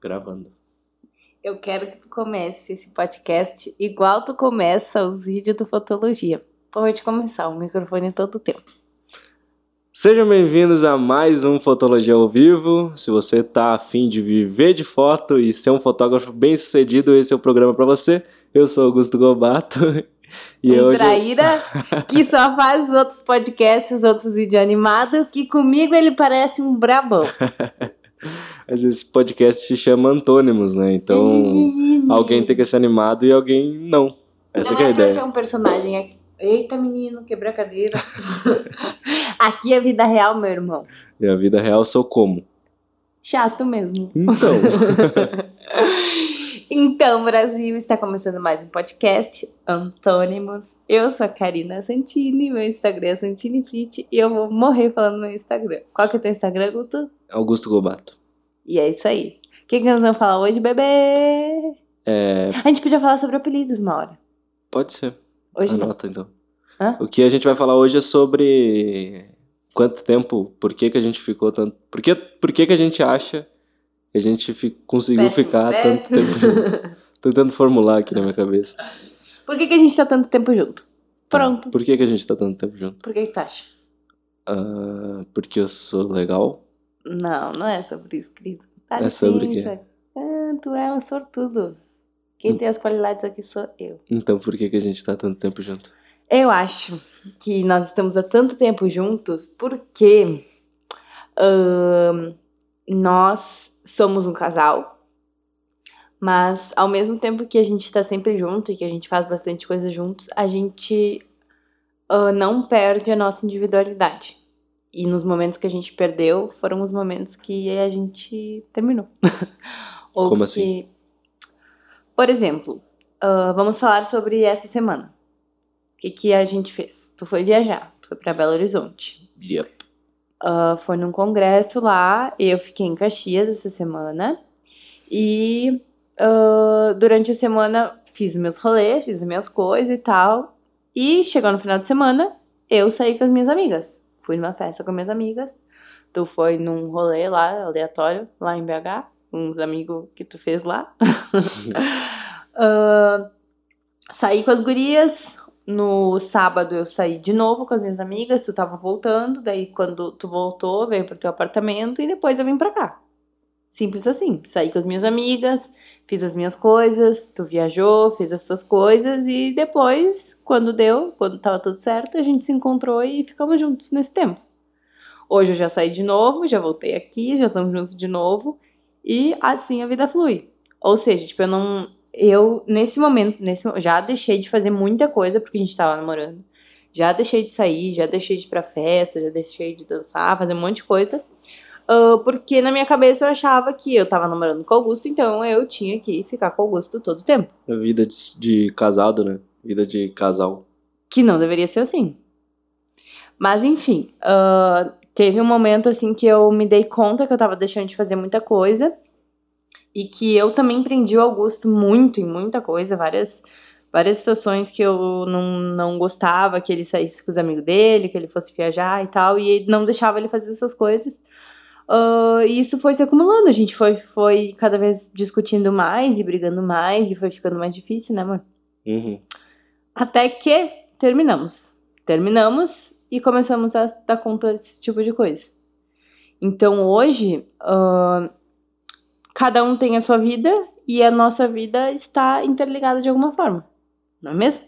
Gravando. Eu quero que tu comece esse podcast igual tu começa os vídeos do Fotologia. Pode começar, o microfone é todo teu. Sejam bem-vindos a mais um Fotologia ao Vivo. Se você tá afim de viver de foto e ser um fotógrafo bem sucedido, esse é o programa para você. Eu sou Augusto Gobato. E um hoje... traíra que só faz os outros podcasts, os outros vídeos animados, que comigo ele parece um brabão. Mas esse podcast se chama Antônimos, né? Então alguém tem que ser animado e alguém não. Essa não é a ideia. Ser um personagem aqui. Eita, menino, quebra a cadeira. aqui é vida real, meu irmão. E a vida real sou como? Chato mesmo. Então. então, Brasil, está começando mais um podcast Antônimos. Eu sou a Karina Santini, meu Instagram é Santini Fit e eu vou morrer falando no Instagram. Qual que é o teu Instagram, Guto? Augusto Gobato. E é isso aí. O que, que nós vamos falar hoje, bebê? É... A gente podia falar sobre apelidos uma hora. Pode ser. Hoje Anota, não. então. Hã? O que a gente vai falar hoje é sobre quanto tempo, por que, que a gente ficou tanto. Por que, por que, que a gente acha a gente fi, conseguiu Péssimo, ficar péssimo. tanto tempo junto? Tentando formular aqui na minha cabeça. Por que, que a gente tá tanto tempo junto? Pronto. Por que, que a gente tá tanto tempo junto? Por que, que tu acha? Ah, porque eu sou legal? Não, não é sobre isso, querido. Dá É sobre o quê? Ah, tu é um sortudo. Quem tem as qualidades aqui sou eu. Então por que, que a gente tá tanto tempo junto? Eu acho que nós estamos há tanto tempo juntos porque ahn, nós somos um casal, mas ao mesmo tempo que a gente está sempre junto e que a gente faz bastante coisa juntos, a gente ah, não perde a nossa individualidade. E nos momentos que a gente perdeu, foram os momentos que a gente terminou. Ou Como que- assim? Por exemplo, ah, vamos falar sobre essa semana. O que, que a gente fez? Tu foi viajar, tu foi pra Belo Horizonte. Yep. Ah, foi num congresso lá, eu fiquei em Caxias essa semana. E ah, durante a semana fiz meus rolês, fiz as minhas coisas e tal. E chegou no final de semana, eu saí com as minhas amigas. Fui numa festa com as minhas amigas. Tu foi num rolê lá, aleatório, lá em BH. com Uns amigos que tu fez lá. Ah, saí com as gurias. No sábado eu saí de novo com as minhas amigas. Tu tava voltando. Daí quando tu voltou, veio pro teu apartamento. E depois eu vim pra cá. Simples assim. Saí com as minhas amigas. Fiz as minhas coisas. Tu viajou, fez as tuas coisas. E depois, quando deu, quando tava tudo certo, a gente se encontrou e ficamos juntos nesse tempo. Hoje eu já saí de novo, já voltei aqui, já estamos juntos de novo. E assim a vida flui. Ou seja, tipo, eu não. Eu, nesse momento, nesse, já deixei de fazer muita coisa porque a gente tava namorando. Já deixei de sair, já deixei de ir pra festa, já deixei de dançar, fazer um monte de coisa. ah, porque na minha cabeça eu achava que eu tava namorando com o Augusto, então eu tinha que ficar com o Augusto todo o tempo. A vida de, de casado, né? Vida de casal. Que não deveria ser assim. Mas enfim, ah, teve um momento assim que eu me dei conta que eu tava deixando de fazer muita coisa. E que eu também prendi o Augusto muito em muita coisa, várias, várias situações que eu não, não gostava, que ele saísse com os amigos dele, que ele fosse viajar e tal, e não deixava ele fazer essas coisas. Ah, e isso foi se acumulando, a gente foi, foi cada vez discutindo mais e brigando mais, e foi ficando mais difícil, né, amor? Uhum. Até que terminamos. Terminamos e começamos a dar conta desse tipo de coisa. Então hoje, cada um tem a sua vida e a nossa vida está interligada de alguma forma. Não é mesmo?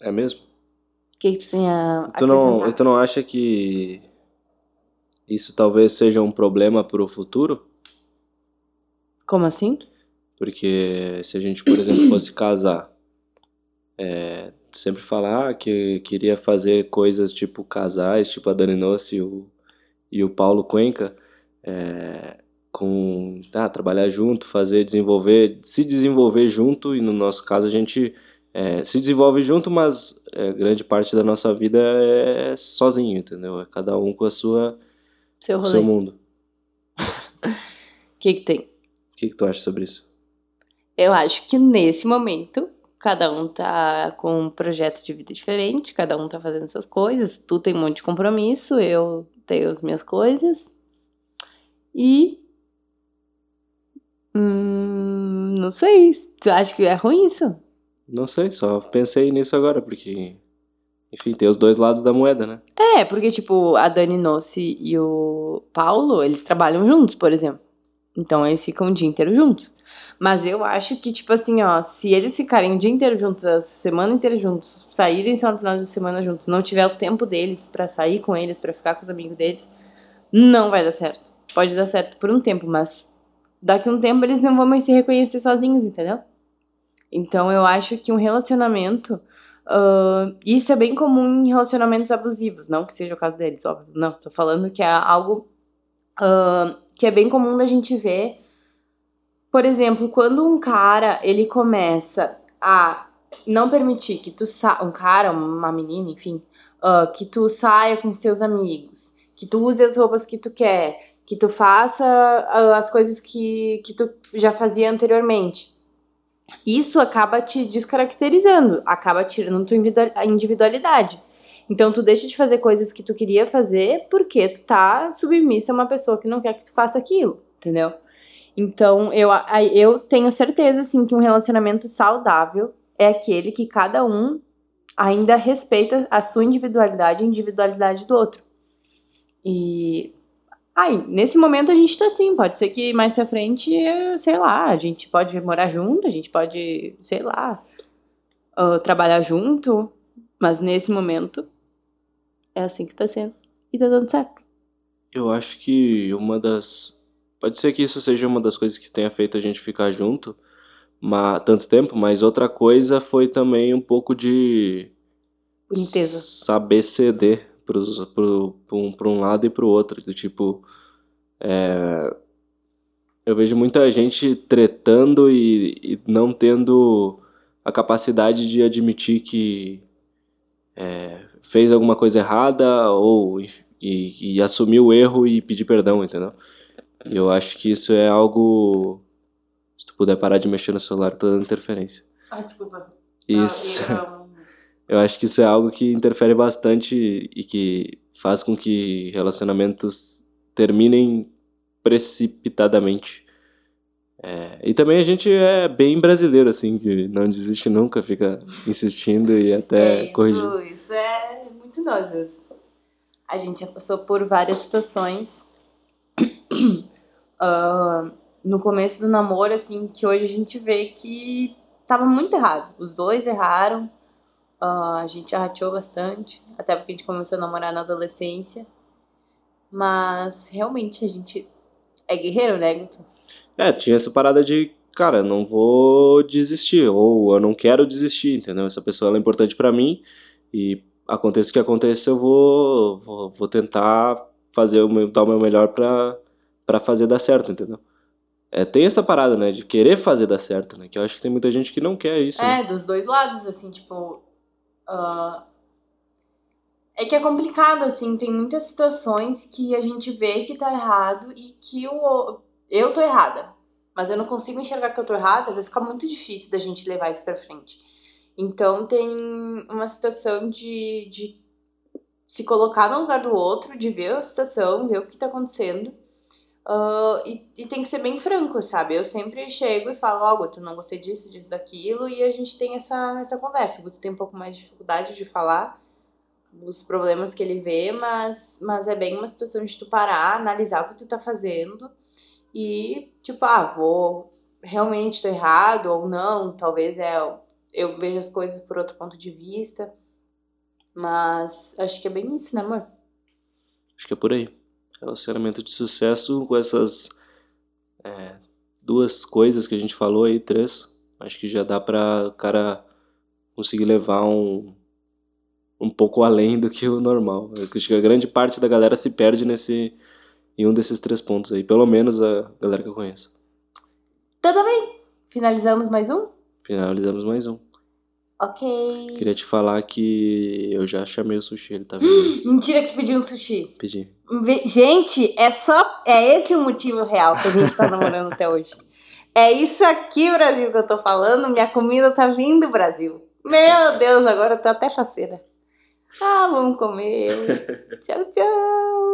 É mesmo? O que, que tu tem a Tu não, tu não acha que isso talvez seja um problema pro futuro? Como assim? Porque se a gente, por exemplo, fosse casar, é, sempre falar que queria fazer coisas tipo casais, tipo a Dani Nossi e o, e o Paulo Cuenca, é, com ah, trabalhar junto, fazer, desenvolver, se desenvolver junto, e no nosso caso a gente é, se desenvolve junto, mas é, grande parte da nossa vida é sozinho, entendeu? É cada um com a sua, Seu o rolê. seu mundo. O que, que tem? O que, que tu acha sobre isso? Eu acho que nesse momento, cada um tá com um projeto de vida diferente, cada um tá fazendo suas coisas, tu tem um monte de compromisso, eu tenho as minhas coisas. E sei. Tu acha que é ruim isso? Não sei, só pensei nisso agora, porque. Enfim, tem os dois lados da moeda, né? É, porque, tipo, a Dani Nossi e o Paulo, eles trabalham juntos, por exemplo. Então eles ficam o dia inteiro juntos. Mas eu acho que, tipo assim, ó, se eles ficarem o dia inteiro juntos, a semana inteira juntos, saírem só no final de semana juntos, não tiver o tempo deles para sair com eles, para ficar com os amigos deles, não vai dar certo. Pode dar certo por um tempo, mas daqui a um tempo eles não vão mais se reconhecer sozinhos, entendeu? Então eu acho que um relacionamento. Uh, isso é bem comum em relacionamentos abusivos, não que seja o caso deles, óbvio. Não, tô falando que é algo uh, que é bem comum da gente ver. Por exemplo, quando um cara ele começa a não permitir que tu sa um cara, uma menina, enfim, uh, que tu saia com os teus amigos, que tu use as roupas que tu quer, que tu faça as coisas que, que tu já fazia anteriormente isso acaba te descaracterizando, acaba tirando tua individualidade. Então tu deixa de fazer coisas que tu queria fazer porque tu tá submissa a uma pessoa que não quer que tu faça aquilo, entendeu? Então eu, eu tenho certeza assim que um relacionamento saudável é aquele que cada um ainda respeita a sua individualidade e a individualidade do outro. E Ai, nesse momento a gente tá assim, pode ser que mais pra frente, sei lá, a gente pode morar junto, a gente pode, sei lá, uh, trabalhar junto, mas nesse momento é assim que tá sendo e tá dando certo. Eu acho que uma das. Pode ser que isso seja uma das coisas que tenha feito a gente ficar junto mas, tanto tempo, mas outra coisa foi também um pouco de. Boniteza. Saber ceder pros, pro, pro, um, pra um lado e pro outro. Do tipo, é, eu vejo muita gente tretando e, e, não tendo a capacidade de admitir que é, fez alguma coisa errada ou e, e, assumir o erro e pedir perdão, entendeu? E eu acho que isso é algo. Se tu puder parar de mexer no celular, tá dando interferência. Ah, desculpa. Isso. Ah, eu acho que isso é algo que interfere bastante e que faz com que relacionamentos terminem precipitadamente. É, e também a gente é bem brasileiro, assim, que não desiste nunca, fica insistindo e até é, isso, corrigir. Isso é muito nós. A gente já passou por várias situações. uh, no começo do namoro, assim, que hoje a gente vê que tava muito errado. Os dois erraram Uh, a gente arrateou bastante, até porque a gente começou a namorar na adolescência. Mas realmente a gente é guerreiro, né, Guto? É, tinha essa parada de, cara, não vou desistir, ou eu não quero desistir, entendeu? Essa pessoa é importante para mim e aconteça o que aconteça, eu vou, vou, vou tentar fazer o meu, dar o meu melhor pra, pra fazer dar certo, entendeu? É, tem essa parada, né, de querer fazer dar certo, né, que eu acho que tem muita gente que não quer isso. É, né? dos dois lados, assim, tipo, Uh, é que é complicado, assim, tem muitas situações que a gente vê que tá errado e que o, eu tô errada. Mas eu não consigo enxergar que eu tô errada, vai ficar muito difícil da gente levar isso pra frente. Então tem uma situação de, de se colocar no lugar do outro, de ver a situação, ver o que tá acontecendo Uh, e, e, tem que ser bem franco, sabe? Eu sempre chego e falo, oh, tu não gostei disso, disso, daquilo, e a gente tem essa, essa conversa. O Guto tem um pouco mais de dificuldade de falar os problemas que ele vê, mas, mas é bem uma situação de tu parar, analisar o que tu tá fazendo e, tipo, ah, vou, realmente tô errado ou não, talvez é, eu vejo as coisas por outro ponto de vista, mas acho que é bem isso, né, amor? Acho que é por aí relacionamento de sucesso com essas é, duas coisas que a gente falou aí, três, acho que já dá para o cara conseguir levar um, um pouco além do que o normal. Acho que a grande parte da galera se perde nesse em um desses três pontos aí, pelo menos a galera que eu conheço. Tudo bem. Finalizamos mais um? Finalizamos mais um. Ok. Queria te falar que eu já chamei o sushi, ele tá vindo. Mentira que pediu um sushi. Pedi. Gente, é só. É esse o motivo real que a gente tá namorando até hoje. É isso aqui, Brasil, que eu tô falando. Minha comida tá vindo, Brasil. Meu Deus, agora eu tô até faceira. Ah, vamos comer. tchau, tchau.